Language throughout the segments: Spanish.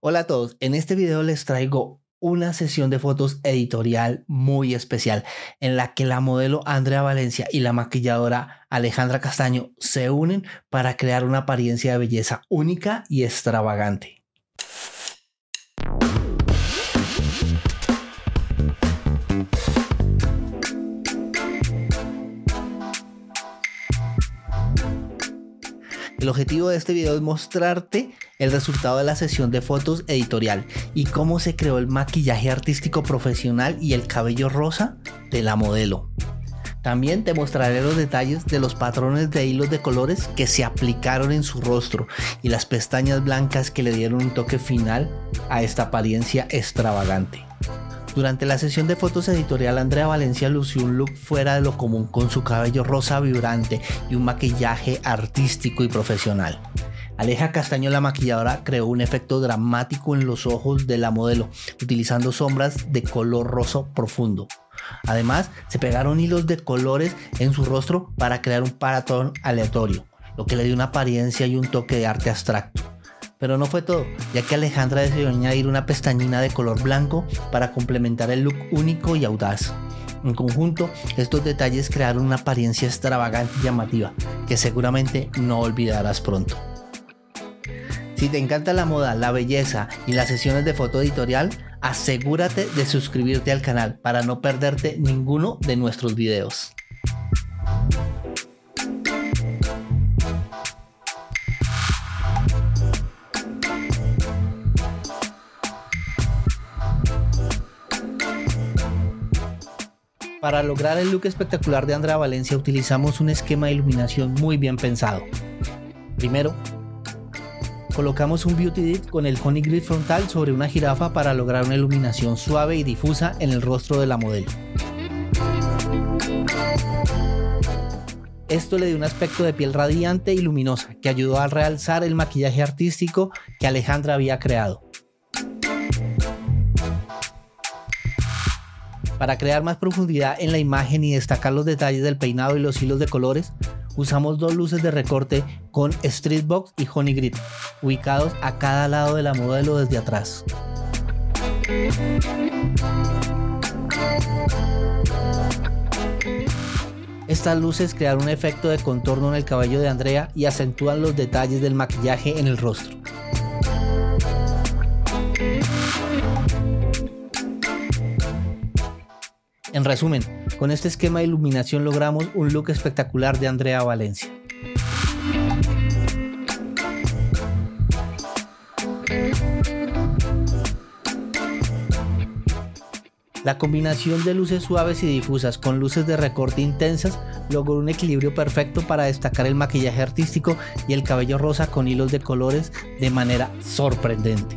Hola a todos, en este video les traigo una sesión de fotos editorial muy especial en la que la modelo Andrea Valencia y la maquilladora Alejandra Castaño se unen para crear una apariencia de belleza única y extravagante. El objetivo de este video es mostrarte el resultado de la sesión de fotos editorial y cómo se creó el maquillaje artístico profesional y el cabello rosa de la modelo. También te mostraré los detalles de los patrones de hilos de colores que se aplicaron en su rostro y las pestañas blancas que le dieron un toque final a esta apariencia extravagante. Durante la sesión de fotos editorial, Andrea Valencia lució un look fuera de lo común con su cabello rosa vibrante y un maquillaje artístico y profesional. Aleja Castaño, la maquilladora, creó un efecto dramático en los ojos de la modelo, utilizando sombras de color rosa profundo. Además, se pegaron hilos de colores en su rostro para crear un patrón aleatorio, lo que le dio una apariencia y un toque de arte abstracto. Pero no fue todo, ya que Alejandra decidió añadir una pestañina de color blanco para complementar el look único y audaz. En conjunto, estos detalles crearon una apariencia extravagante y llamativa, que seguramente no olvidarás pronto. Si te encanta la moda, la belleza y las sesiones de foto editorial, asegúrate de suscribirte al canal para no perderte ninguno de nuestros videos. Para lograr el look espectacular de Andrea Valencia utilizamos un esquema de iluminación muy bien pensado. Primero, colocamos un Beauty Dip con el Honey Grid frontal sobre una jirafa para lograr una iluminación suave y difusa en el rostro de la modelo. Esto le dio un aspecto de piel radiante y luminosa que ayudó a realzar el maquillaje artístico que Alejandra había creado. Para crear más profundidad en la imagen y destacar los detalles del peinado y los hilos de colores, usamos dos luces de recorte con Streetbox y Honey Grid, ubicados a cada lado de la modelo desde atrás. Estas luces crean un efecto de contorno en el cabello de Andrea y acentúan los detalles del maquillaje en el rostro. En resumen, con este esquema de iluminación logramos un look espectacular de Andrea Valencia. La combinación de luces suaves y difusas con luces de recorte intensas logró un equilibrio perfecto para destacar el maquillaje artístico y el cabello rosa con hilos de colores de manera sorprendente.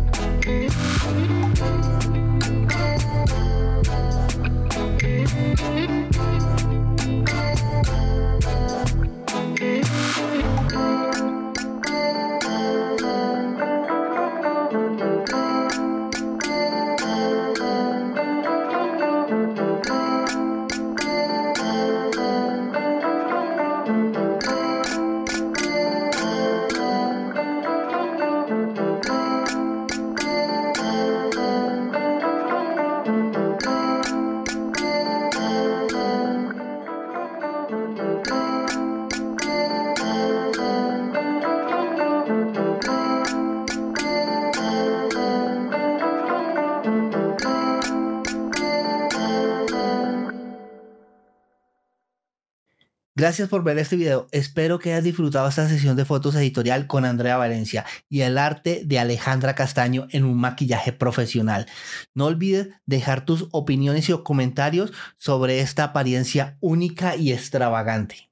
Thank you. Gracias por ver este video. Espero que hayas disfrutado esta sesión de fotos editorial con Andrea Valencia y el arte de Alejandra Castaño en un maquillaje profesional. No olvides dejar tus opiniones y comentarios sobre esta apariencia única y extravagante.